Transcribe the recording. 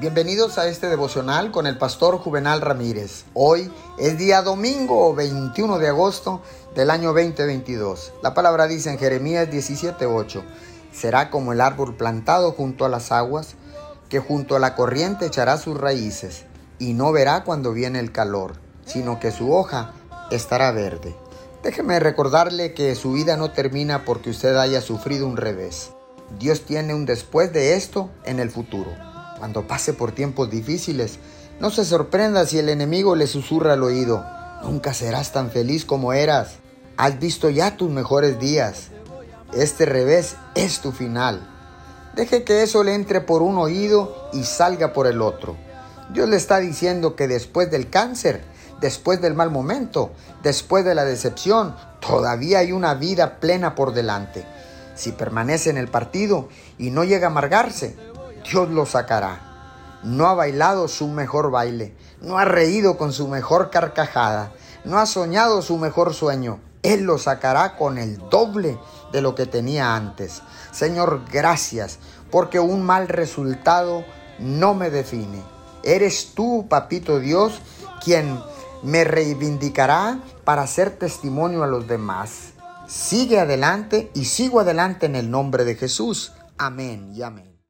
Bienvenidos a este devocional con el pastor Juvenal Ramírez. Hoy es día domingo 21 de agosto del año 2022. La palabra dice en Jeremías 17:8, será como el árbol plantado junto a las aguas, que junto a la corriente echará sus raíces, y no verá cuando viene el calor, sino que su hoja estará verde. Déjeme recordarle que su vida no termina porque usted haya sufrido un revés. Dios tiene un después de esto en el futuro. Cuando pase por tiempos difíciles, no se sorprenda si el enemigo le susurra al oído, nunca serás tan feliz como eras. Has visto ya tus mejores días. Este revés es tu final. Deje que eso le entre por un oído y salga por el otro. Dios le está diciendo que después del cáncer, después del mal momento, después de la decepción, todavía hay una vida plena por delante. Si permanece en el partido y no llega a amargarse, Dios lo sacará. No ha bailado su mejor baile, no ha reído con su mejor carcajada, no ha soñado su mejor sueño. Él lo sacará con el doble de lo que tenía antes. Señor, gracias, porque un mal resultado no me define. Eres tú, papito Dios, quien me reivindicará para ser testimonio a los demás. Sigue adelante y sigo adelante en el nombre de Jesús. Amén y amén.